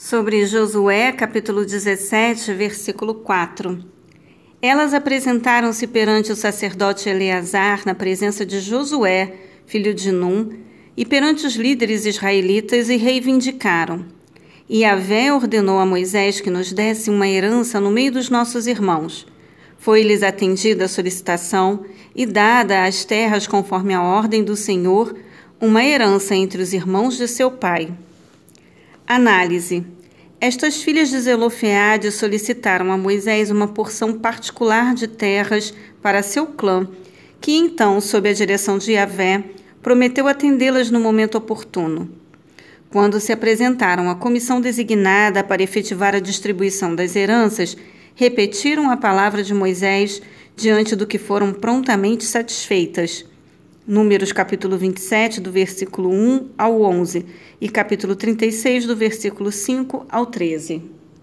Sobre Josué, capítulo 17, versículo 4. Elas apresentaram-se perante o sacerdote Eleazar na presença de Josué, filho de Num, e perante os líderes israelitas e reivindicaram. E Yahvé ordenou a Moisés que nos desse uma herança no meio dos nossos irmãos. Foi-lhes atendida a solicitação e dada às terras conforme a ordem do Senhor, uma herança entre os irmãos de seu pai. Análise. Estas filhas de Zelofeade solicitaram a Moisés uma porção particular de terras para seu clã, que então, sob a direção de Yahvé, prometeu atendê-las no momento oportuno. Quando se apresentaram à comissão designada para efetivar a distribuição das heranças, repetiram a palavra de Moisés diante do que foram prontamente satisfeitas. Números capítulo 27, do versículo 1 ao 11, e capítulo 36, do versículo 5 ao 13.